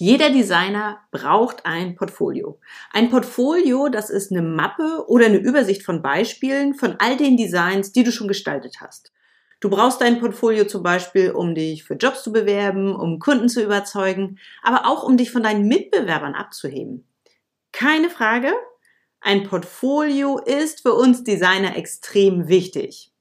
Jeder Designer braucht ein Portfolio. Ein Portfolio, das ist eine Mappe oder eine Übersicht von Beispielen von all den Designs, die du schon gestaltet hast. Du brauchst dein Portfolio zum Beispiel, um dich für Jobs zu bewerben, um Kunden zu überzeugen, aber auch um dich von deinen Mitbewerbern abzuheben. Keine Frage, ein Portfolio ist für uns Designer extrem wichtig.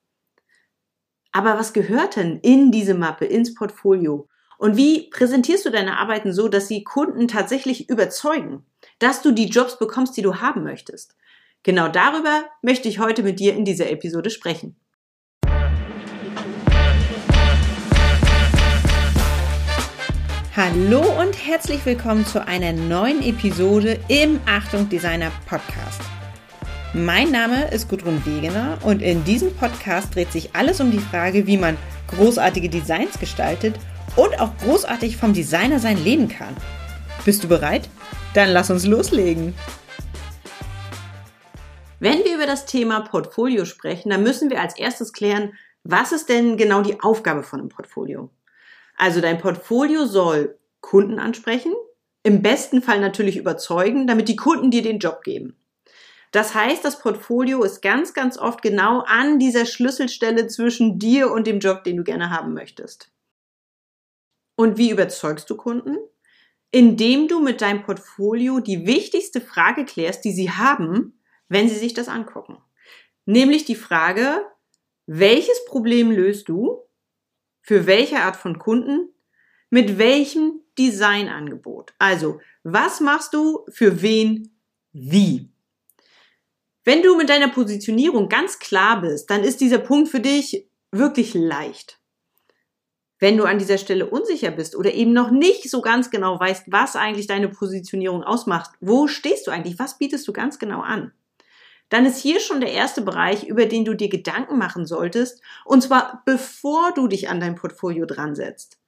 Aber was gehört denn in diese Mappe, ins Portfolio? Und wie präsentierst du deine Arbeiten so, dass sie Kunden tatsächlich überzeugen, dass du die Jobs bekommst, die du haben möchtest? Genau darüber möchte ich heute mit dir in dieser Episode sprechen. Hallo und herzlich willkommen zu einer neuen Episode im Achtung Designer Podcast. Mein Name ist Gudrun Wegener und in diesem Podcast dreht sich alles um die Frage, wie man großartige Designs gestaltet und auch großartig vom Designer sein leben kann. Bist du bereit? Dann lass uns loslegen. Wenn wir über das Thema Portfolio sprechen, dann müssen wir als erstes klären, was ist denn genau die Aufgabe von einem Portfolio? Also dein Portfolio soll Kunden ansprechen, im besten Fall natürlich überzeugen, damit die Kunden dir den Job geben. Das heißt, das Portfolio ist ganz, ganz oft genau an dieser Schlüsselstelle zwischen dir und dem Job, den du gerne haben möchtest. Und wie überzeugst du Kunden? Indem du mit deinem Portfolio die wichtigste Frage klärst, die sie haben, wenn sie sich das angucken. Nämlich die Frage, welches Problem löst du? Für welche Art von Kunden? Mit welchem Designangebot? Also, was machst du für wen wie? Wenn du mit deiner Positionierung ganz klar bist, dann ist dieser Punkt für dich wirklich leicht. Wenn du an dieser Stelle unsicher bist oder eben noch nicht so ganz genau weißt, was eigentlich deine Positionierung ausmacht, wo stehst du eigentlich, was bietest du ganz genau an, dann ist hier schon der erste Bereich, über den du dir Gedanken machen solltest, und zwar bevor du dich an dein Portfolio dran setzt.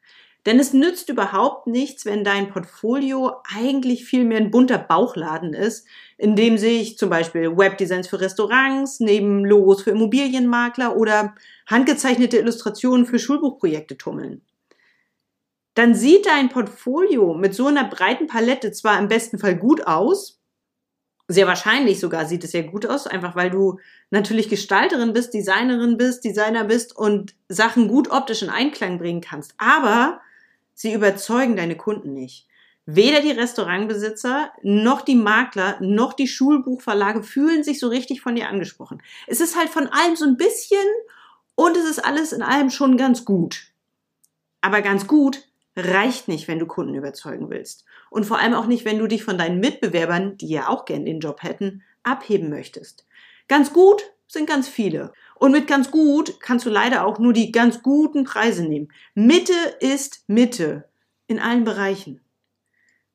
Denn es nützt überhaupt nichts, wenn dein Portfolio eigentlich viel mehr ein bunter Bauchladen ist, in dem sich zum Beispiel Webdesigns für Restaurants, neben Logos für Immobilienmakler oder handgezeichnete Illustrationen für Schulbuchprojekte tummeln. Dann sieht dein Portfolio mit so einer breiten Palette zwar im besten Fall gut aus, sehr wahrscheinlich sogar sieht es sehr gut aus, einfach weil du natürlich Gestalterin bist, Designerin bist, Designer bist und Sachen gut optisch in Einklang bringen kannst. Aber Sie überzeugen deine Kunden nicht. Weder die Restaurantbesitzer, noch die Makler, noch die Schulbuchverlage fühlen sich so richtig von dir angesprochen. Es ist halt von allem so ein bisschen und es ist alles in allem schon ganz gut. Aber ganz gut reicht nicht, wenn du Kunden überzeugen willst. Und vor allem auch nicht, wenn du dich von deinen Mitbewerbern, die ja auch gern den Job hätten, abheben möchtest. Ganz gut sind ganz viele. Und mit ganz gut kannst du leider auch nur die ganz guten Preise nehmen. Mitte ist Mitte in allen Bereichen.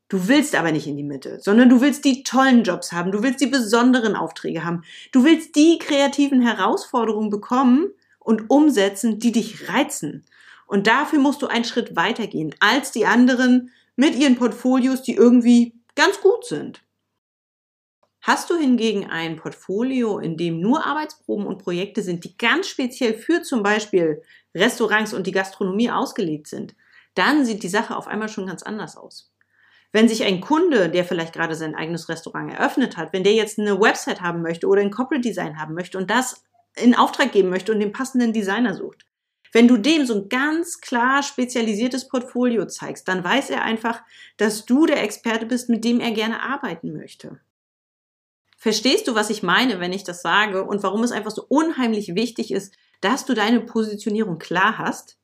Du willst aber nicht in die Mitte, sondern du willst die tollen Jobs haben, du willst die besonderen Aufträge haben, du willst die kreativen Herausforderungen bekommen und umsetzen, die dich reizen. Und dafür musst du einen Schritt weitergehen als die anderen mit ihren Portfolios, die irgendwie ganz gut sind. Hast du hingegen ein Portfolio, in dem nur Arbeitsproben und Projekte sind, die ganz speziell für zum Beispiel Restaurants und die Gastronomie ausgelegt sind, dann sieht die Sache auf einmal schon ganz anders aus. Wenn sich ein Kunde, der vielleicht gerade sein eigenes Restaurant eröffnet hat, wenn der jetzt eine Website haben möchte oder ein Corporate Design haben möchte und das in Auftrag geben möchte und den passenden Designer sucht, wenn du dem so ein ganz klar spezialisiertes Portfolio zeigst, dann weiß er einfach, dass du der Experte bist, mit dem er gerne arbeiten möchte. Verstehst du, was ich meine, wenn ich das sage und warum es einfach so unheimlich wichtig ist, dass du deine Positionierung klar hast?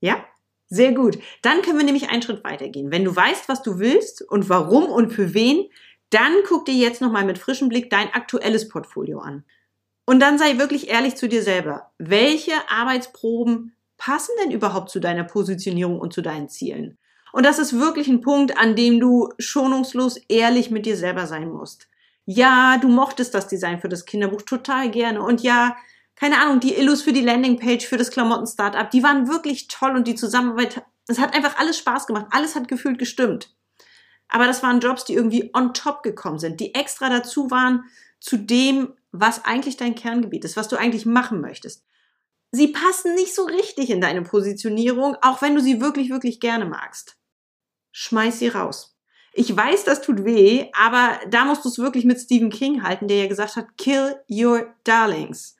Ja? Sehr gut. Dann können wir nämlich einen Schritt weitergehen. Wenn du weißt, was du willst und warum und für wen, dann guck dir jetzt nochmal mit frischem Blick dein aktuelles Portfolio an. Und dann sei wirklich ehrlich zu dir selber. Welche Arbeitsproben passen denn überhaupt zu deiner Positionierung und zu deinen Zielen? Und das ist wirklich ein Punkt, an dem du schonungslos ehrlich mit dir selber sein musst ja, du mochtest das Design für das Kinderbuch total gerne und ja, keine Ahnung, die Illus für die Landingpage für das Klamotten-Startup, die waren wirklich toll und die Zusammenarbeit, es hat einfach alles Spaß gemacht, alles hat gefühlt gestimmt. Aber das waren Jobs, die irgendwie on top gekommen sind, die extra dazu waren zu dem, was eigentlich dein Kerngebiet ist, was du eigentlich machen möchtest. Sie passen nicht so richtig in deine Positionierung, auch wenn du sie wirklich, wirklich gerne magst. schmeiß sie raus. Ich weiß, das tut weh, aber da musst du es wirklich mit Stephen King halten, der ja gesagt hat, kill your darlings.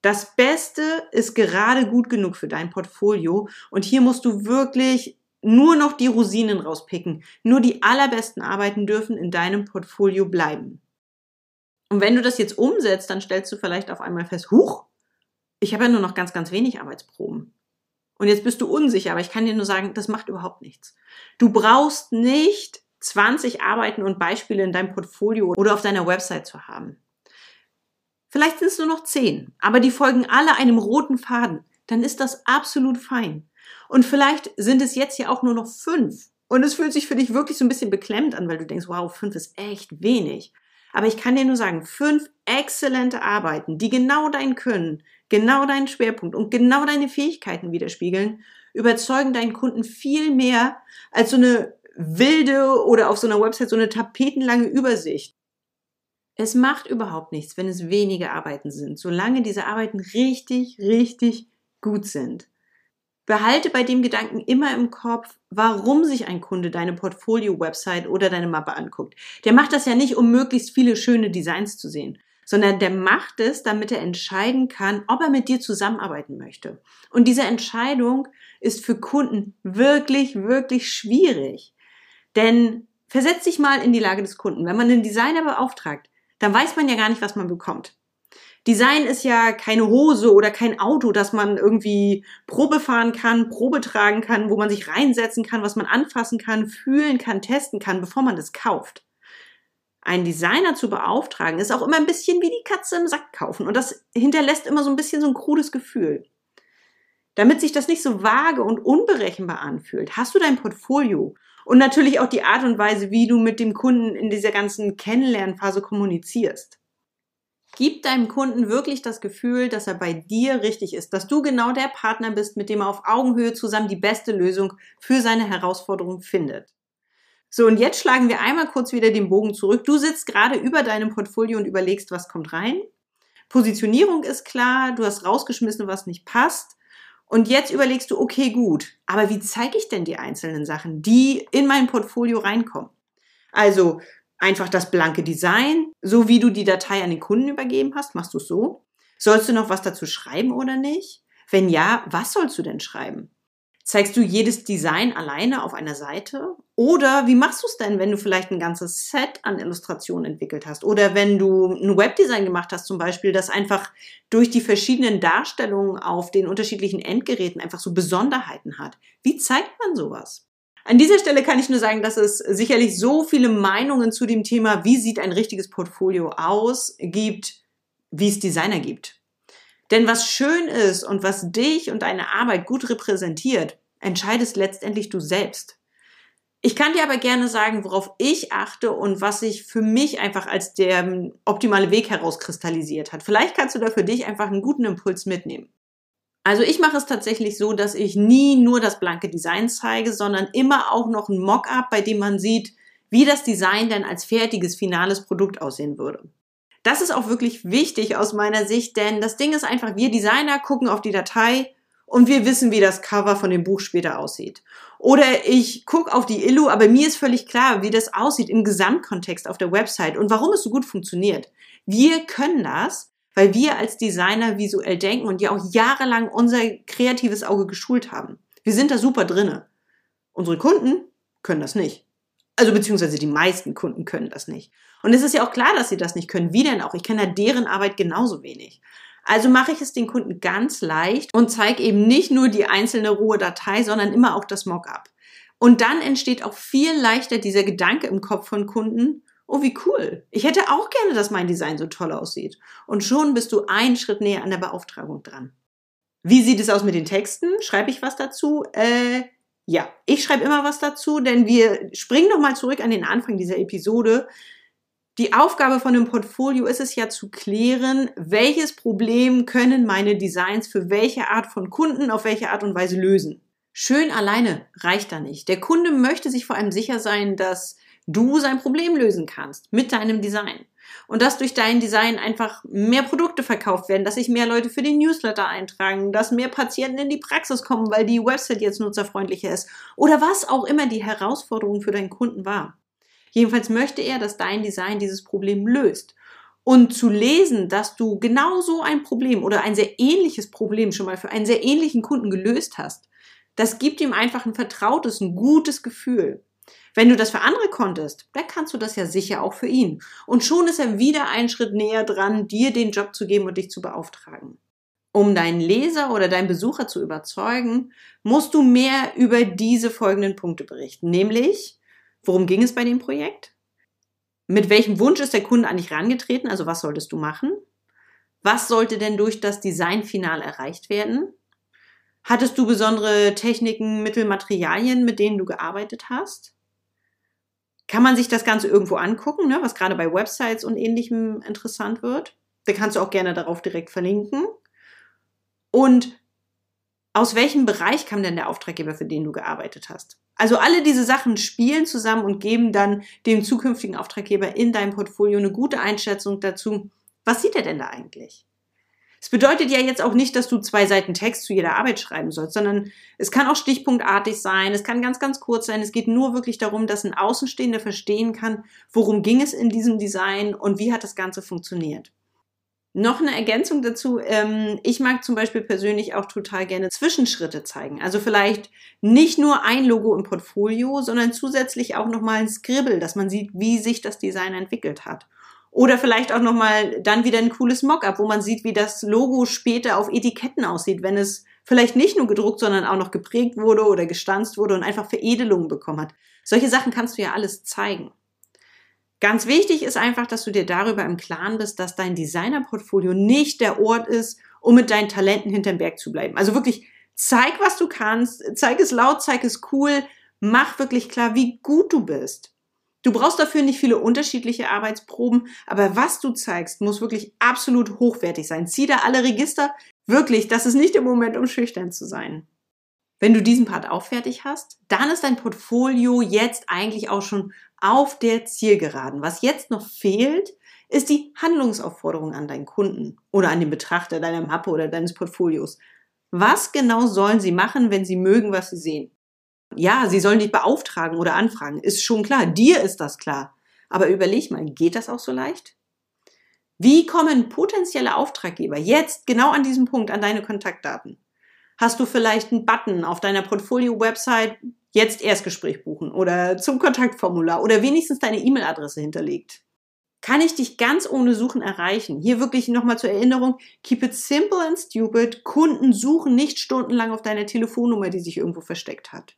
Das Beste ist gerade gut genug für dein Portfolio und hier musst du wirklich nur noch die Rosinen rauspicken. Nur die allerbesten Arbeiten dürfen in deinem Portfolio bleiben. Und wenn du das jetzt umsetzt, dann stellst du vielleicht auf einmal fest, huch, ich habe ja nur noch ganz, ganz wenig Arbeitsproben. Und jetzt bist du unsicher, aber ich kann dir nur sagen, das macht überhaupt nichts. Du brauchst nicht 20 Arbeiten und Beispiele in deinem Portfolio oder auf deiner Website zu haben. Vielleicht sind es nur noch 10, aber die folgen alle einem roten Faden. Dann ist das absolut fein. Und vielleicht sind es jetzt ja auch nur noch fünf. Und es fühlt sich für dich wirklich so ein bisschen beklemmt an, weil du denkst, wow, fünf ist echt wenig. Aber ich kann dir nur sagen, fünf exzellente Arbeiten, die genau dein Können, genau deinen Schwerpunkt und genau deine Fähigkeiten widerspiegeln, überzeugen deinen Kunden viel mehr als so eine wilde oder auf so einer Website so eine tapetenlange Übersicht. Es macht überhaupt nichts, wenn es wenige Arbeiten sind, solange diese Arbeiten richtig, richtig gut sind. Behalte bei dem Gedanken immer im Kopf, warum sich ein Kunde deine Portfolio-Website oder deine Mappe anguckt. Der macht das ja nicht, um möglichst viele schöne Designs zu sehen, sondern der macht es, damit er entscheiden kann, ob er mit dir zusammenarbeiten möchte. Und diese Entscheidung ist für Kunden wirklich, wirklich schwierig. Denn versetz dich mal in die Lage des Kunden. Wenn man einen Designer beauftragt, dann weiß man ja gar nicht, was man bekommt. Design ist ja keine Hose oder kein Auto, das man irgendwie Probe fahren kann, Probe tragen kann, wo man sich reinsetzen kann, was man anfassen kann, fühlen kann, testen kann, bevor man das kauft. Einen Designer zu beauftragen, ist auch immer ein bisschen wie die Katze im Sack kaufen und das hinterlässt immer so ein bisschen so ein krudes Gefühl. Damit sich das nicht so vage und unberechenbar anfühlt, hast du dein Portfolio und natürlich auch die Art und Weise, wie du mit dem Kunden in dieser ganzen Kennenlernphase kommunizierst. Gib deinem Kunden wirklich das Gefühl, dass er bei dir richtig ist, dass du genau der Partner bist, mit dem er auf Augenhöhe zusammen die beste Lösung für seine Herausforderung findet. So, und jetzt schlagen wir einmal kurz wieder den Bogen zurück. Du sitzt gerade über deinem Portfolio und überlegst, was kommt rein. Positionierung ist klar, du hast rausgeschmissen, was nicht passt. Und jetzt überlegst du, okay, gut, aber wie zeige ich denn die einzelnen Sachen, die in mein Portfolio reinkommen? Also, einfach das blanke Design, so wie du die Datei an den Kunden übergeben hast, machst du es so? Sollst du noch was dazu schreiben oder nicht? Wenn ja, was sollst du denn schreiben? Zeigst du jedes Design alleine auf einer Seite? Oder wie machst du es denn, wenn du vielleicht ein ganzes Set an Illustrationen entwickelt hast? Oder wenn du ein Webdesign gemacht hast zum Beispiel, das einfach durch die verschiedenen Darstellungen auf den unterschiedlichen Endgeräten einfach so Besonderheiten hat? Wie zeigt man sowas? An dieser Stelle kann ich nur sagen, dass es sicherlich so viele Meinungen zu dem Thema, wie sieht ein richtiges Portfolio aus, gibt, wie es Designer gibt. Denn was schön ist und was dich und deine Arbeit gut repräsentiert, entscheidest letztendlich du selbst. Ich kann dir aber gerne sagen, worauf ich achte und was sich für mich einfach als der optimale Weg herauskristallisiert hat. Vielleicht kannst du da für dich einfach einen guten Impuls mitnehmen. Also ich mache es tatsächlich so, dass ich nie nur das blanke Design zeige, sondern immer auch noch ein Mockup, bei dem man sieht, wie das Design denn als fertiges finales Produkt aussehen würde. Das ist auch wirklich wichtig aus meiner Sicht, denn das Ding ist einfach, wir Designer gucken auf die Datei und wir wissen, wie das Cover von dem Buch später aussieht. Oder ich gucke auf die Illu, aber mir ist völlig klar, wie das aussieht im Gesamtkontext auf der Website und warum es so gut funktioniert. Wir können das, weil wir als Designer visuell denken und ja auch jahrelang unser kreatives Auge geschult haben. Wir sind da super drinne. Unsere Kunden können das nicht. Also beziehungsweise die meisten Kunden können das nicht. Und es ist ja auch klar, dass sie das nicht können. Wie denn auch? Ich kenne ja deren Arbeit genauso wenig. Also mache ich es den Kunden ganz leicht und zeige eben nicht nur die einzelne rohe Datei, sondern immer auch das Mockup. Und dann entsteht auch viel leichter dieser Gedanke im Kopf von Kunden, oh, wie cool. Ich hätte auch gerne, dass mein Design so toll aussieht. Und schon bist du einen Schritt näher an der Beauftragung dran. Wie sieht es aus mit den Texten? Schreibe ich was dazu? Äh, ja, ich schreibe immer was dazu, denn wir springen nochmal zurück an den Anfang dieser Episode. Die Aufgabe von einem Portfolio ist es ja zu klären, welches Problem können meine Designs für welche Art von Kunden auf welche Art und Weise lösen. Schön alleine reicht da nicht. Der Kunde möchte sich vor allem sicher sein, dass du sein Problem lösen kannst mit deinem Design. Und dass durch dein Design einfach mehr Produkte verkauft werden, dass sich mehr Leute für den Newsletter eintragen, dass mehr Patienten in die Praxis kommen, weil die Website jetzt nutzerfreundlicher ist oder was auch immer die Herausforderung für deinen Kunden war. Jedenfalls möchte er, dass dein Design dieses Problem löst. Und zu lesen, dass du genau so ein Problem oder ein sehr ähnliches Problem schon mal für einen sehr ähnlichen Kunden gelöst hast, das gibt ihm einfach ein vertrautes, ein gutes Gefühl. Wenn du das für andere konntest, dann kannst du das ja sicher auch für ihn. Und schon ist er wieder einen Schritt näher dran, dir den Job zu geben und dich zu beauftragen. Um deinen Leser oder deinen Besucher zu überzeugen, musst du mehr über diese folgenden Punkte berichten. Nämlich, worum ging es bei dem Projekt? Mit welchem Wunsch ist der Kunde an dich rangetreten? Also was solltest du machen? Was sollte denn durch das Designfinal erreicht werden? Hattest du besondere Techniken, Mittel, Materialien, mit denen du gearbeitet hast? Kann man sich das Ganze irgendwo angucken, ne, was gerade bei Websites und ähnlichem interessant wird? Da kannst du auch gerne darauf direkt verlinken. Und aus welchem Bereich kam denn der Auftraggeber, für den du gearbeitet hast? Also alle diese Sachen spielen zusammen und geben dann dem zukünftigen Auftraggeber in deinem Portfolio eine gute Einschätzung dazu, was sieht er denn da eigentlich? Es bedeutet ja jetzt auch nicht, dass du zwei Seiten Text zu jeder Arbeit schreiben sollst, sondern es kann auch stichpunktartig sein, es kann ganz, ganz kurz sein. Es geht nur wirklich darum, dass ein Außenstehender verstehen kann, worum ging es in diesem Design und wie hat das Ganze funktioniert. Noch eine Ergänzung dazu. Ähm, ich mag zum Beispiel persönlich auch total gerne Zwischenschritte zeigen. Also vielleicht nicht nur ein Logo im Portfolio, sondern zusätzlich auch nochmal ein Scribble, dass man sieht, wie sich das Design entwickelt hat. Oder vielleicht auch nochmal dann wieder ein cooles Mockup, wo man sieht, wie das Logo später auf Etiketten aussieht, wenn es vielleicht nicht nur gedruckt, sondern auch noch geprägt wurde oder gestanzt wurde und einfach Veredelungen bekommen hat. Solche Sachen kannst du ja alles zeigen. Ganz wichtig ist einfach, dass du dir darüber im Klaren bist, dass dein Designerportfolio nicht der Ort ist, um mit deinen Talenten hinterm Berg zu bleiben. Also wirklich zeig, was du kannst, zeig es laut, zeig es cool, mach wirklich klar, wie gut du bist. Du brauchst dafür nicht viele unterschiedliche Arbeitsproben, aber was du zeigst, muss wirklich absolut hochwertig sein. Zieh da alle Register. Wirklich, das ist nicht der Moment, um schüchtern zu sein. Wenn du diesen Part auch fertig hast, dann ist dein Portfolio jetzt eigentlich auch schon auf der Zielgeraden. Was jetzt noch fehlt, ist die Handlungsaufforderung an deinen Kunden oder an den Betrachter deiner Mappe oder deines Portfolios. Was genau sollen sie machen, wenn sie mögen, was sie sehen? Ja, sie sollen dich beauftragen oder anfragen. Ist schon klar. Dir ist das klar. Aber überleg mal, geht das auch so leicht? Wie kommen potenzielle Auftraggeber jetzt genau an diesem Punkt an deine Kontaktdaten? Hast du vielleicht einen Button auf deiner Portfolio-Website, jetzt Erstgespräch buchen oder zum Kontaktformular oder wenigstens deine E-Mail-Adresse hinterlegt? Kann ich dich ganz ohne Suchen erreichen? Hier wirklich nochmal zur Erinnerung, keep it simple and stupid. Kunden suchen nicht stundenlang auf deiner Telefonnummer, die sich irgendwo versteckt hat.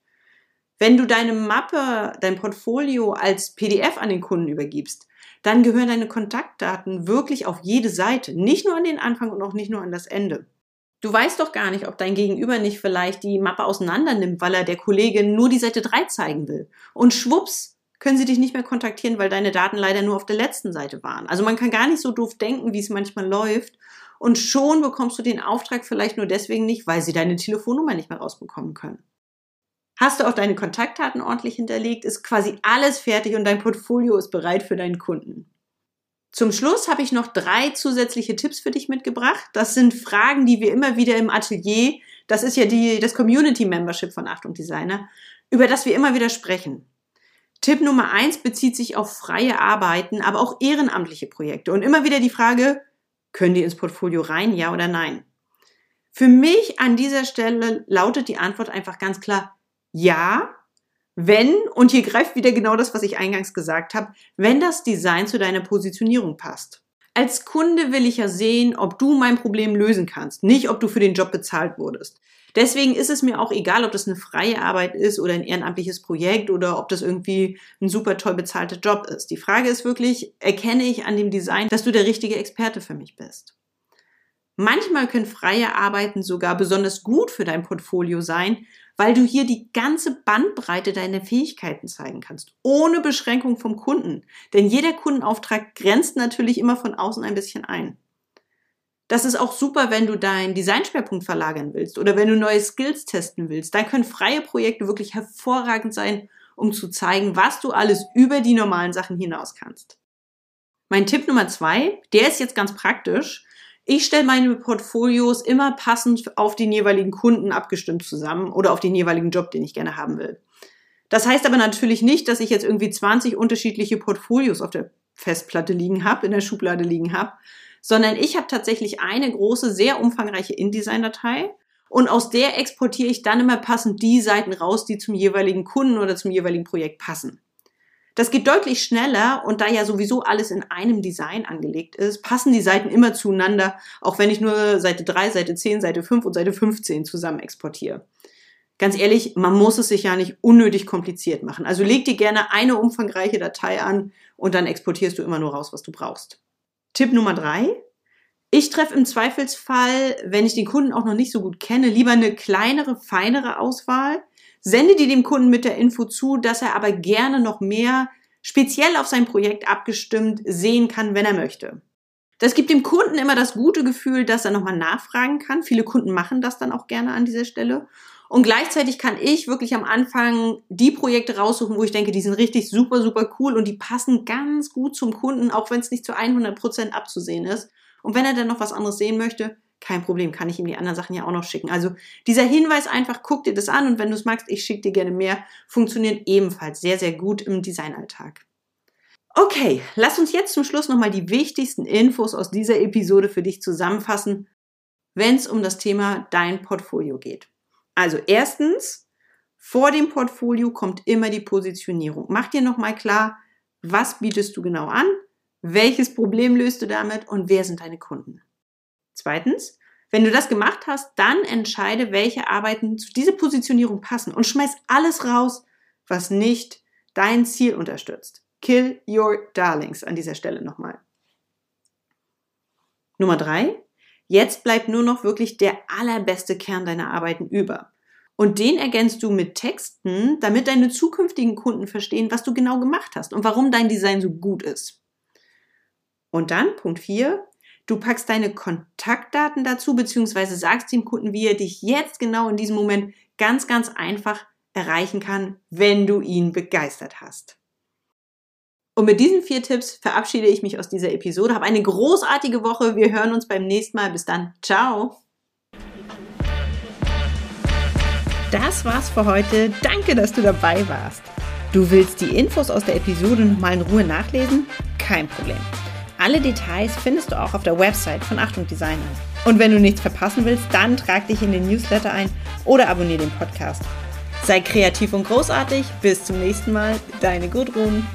Wenn du deine Mappe, dein Portfolio als PDF an den Kunden übergibst, dann gehören deine Kontaktdaten wirklich auf jede Seite, nicht nur an den Anfang und auch nicht nur an das Ende. Du weißt doch gar nicht, ob dein Gegenüber nicht vielleicht die Mappe auseinander nimmt, weil er der Kollegin nur die Seite 3 zeigen will. Und schwupps, können sie dich nicht mehr kontaktieren, weil deine Daten leider nur auf der letzten Seite waren. Also man kann gar nicht so doof denken, wie es manchmal läuft. Und schon bekommst du den Auftrag vielleicht nur deswegen nicht, weil sie deine Telefonnummer nicht mehr rausbekommen können. Hast du auch deine Kontaktdaten ordentlich hinterlegt, ist quasi alles fertig und dein Portfolio ist bereit für deinen Kunden. Zum Schluss habe ich noch drei zusätzliche Tipps für dich mitgebracht. Das sind Fragen, die wir immer wieder im Atelier, das ist ja die, das Community Membership von Achtung Designer, über das wir immer wieder sprechen. Tipp Nummer eins bezieht sich auf freie Arbeiten, aber auch ehrenamtliche Projekte. Und immer wieder die Frage, können die ins Portfolio rein, ja oder nein? Für mich an dieser Stelle lautet die Antwort einfach ganz klar, ja, wenn, und hier greift wieder genau das, was ich eingangs gesagt habe, wenn das Design zu deiner Positionierung passt. Als Kunde will ich ja sehen, ob du mein Problem lösen kannst, nicht ob du für den Job bezahlt wurdest. Deswegen ist es mir auch egal, ob das eine freie Arbeit ist oder ein ehrenamtliches Projekt oder ob das irgendwie ein super toll bezahlter Job ist. Die Frage ist wirklich, erkenne ich an dem Design, dass du der richtige Experte für mich bist? Manchmal können freie Arbeiten sogar besonders gut für dein Portfolio sein, weil du hier die ganze Bandbreite deiner Fähigkeiten zeigen kannst, ohne Beschränkung vom Kunden. Denn jeder Kundenauftrag grenzt natürlich immer von außen ein bisschen ein. Das ist auch super, wenn du deinen Designschwerpunkt verlagern willst oder wenn du neue Skills testen willst. Dann können freie Projekte wirklich hervorragend sein, um zu zeigen, was du alles über die normalen Sachen hinaus kannst. Mein Tipp Nummer zwei, der ist jetzt ganz praktisch. Ich stelle meine Portfolios immer passend auf den jeweiligen Kunden abgestimmt zusammen oder auf den jeweiligen Job, den ich gerne haben will. Das heißt aber natürlich nicht, dass ich jetzt irgendwie 20 unterschiedliche Portfolios auf der Festplatte liegen habe, in der Schublade liegen habe, sondern ich habe tatsächlich eine große, sehr umfangreiche InDesign-Datei und aus der exportiere ich dann immer passend die Seiten raus, die zum jeweiligen Kunden oder zum jeweiligen Projekt passen. Das geht deutlich schneller und da ja sowieso alles in einem Design angelegt ist, passen die Seiten immer zueinander, auch wenn ich nur Seite 3, Seite 10, Seite 5 und Seite 15 zusammen exportiere. Ganz ehrlich, man muss es sich ja nicht unnötig kompliziert machen. Also leg dir gerne eine umfangreiche Datei an und dann exportierst du immer nur raus, was du brauchst. Tipp Nummer drei. Ich treffe im Zweifelsfall, wenn ich den Kunden auch noch nicht so gut kenne, lieber eine kleinere, feinere Auswahl, Sende die dem Kunden mit der Info zu, dass er aber gerne noch mehr speziell auf sein Projekt abgestimmt sehen kann, wenn er möchte. Das gibt dem Kunden immer das gute Gefühl, dass er nochmal nachfragen kann. Viele Kunden machen das dann auch gerne an dieser Stelle. Und gleichzeitig kann ich wirklich am Anfang die Projekte raussuchen, wo ich denke, die sind richtig super, super cool und die passen ganz gut zum Kunden, auch wenn es nicht zu 100 Prozent abzusehen ist. Und wenn er dann noch was anderes sehen möchte, kein Problem, kann ich ihm die anderen Sachen ja auch noch schicken. Also dieser Hinweis einfach, guck dir das an und wenn du es magst, ich schicke dir gerne mehr, funktioniert ebenfalls sehr, sehr gut im Designalltag. Okay, lass uns jetzt zum Schluss nochmal die wichtigsten Infos aus dieser Episode für dich zusammenfassen, wenn es um das Thema dein Portfolio geht. Also erstens, vor dem Portfolio kommt immer die Positionierung. Mach dir nochmal klar, was bietest du genau an, welches Problem löst du damit und wer sind deine Kunden. Zweitens, wenn du das gemacht hast, dann entscheide, welche Arbeiten zu dieser Positionierung passen und schmeiß alles raus, was nicht dein Ziel unterstützt. Kill your darlings an dieser Stelle nochmal. Nummer drei. Jetzt bleibt nur noch wirklich der allerbeste Kern deiner Arbeiten über. Und den ergänzt du mit Texten, damit deine zukünftigen Kunden verstehen, was du genau gemacht hast und warum dein Design so gut ist. Und dann Punkt vier. Du packst deine Kontaktdaten dazu, beziehungsweise sagst dem Kunden, wie er dich jetzt genau in diesem Moment ganz, ganz einfach erreichen kann, wenn du ihn begeistert hast. Und mit diesen vier Tipps verabschiede ich mich aus dieser Episode. Hab eine großartige Woche. Wir hören uns beim nächsten Mal. Bis dann. Ciao. Das war's für heute. Danke, dass du dabei warst. Du willst die Infos aus der Episode nochmal in Ruhe nachlesen? Kein Problem. Alle Details findest du auch auf der Website von Achtung Designer. Und wenn du nichts verpassen willst, dann trag dich in den Newsletter ein oder abonniere den Podcast. Sei kreativ und großartig. Bis zum nächsten Mal. Deine Gudrun.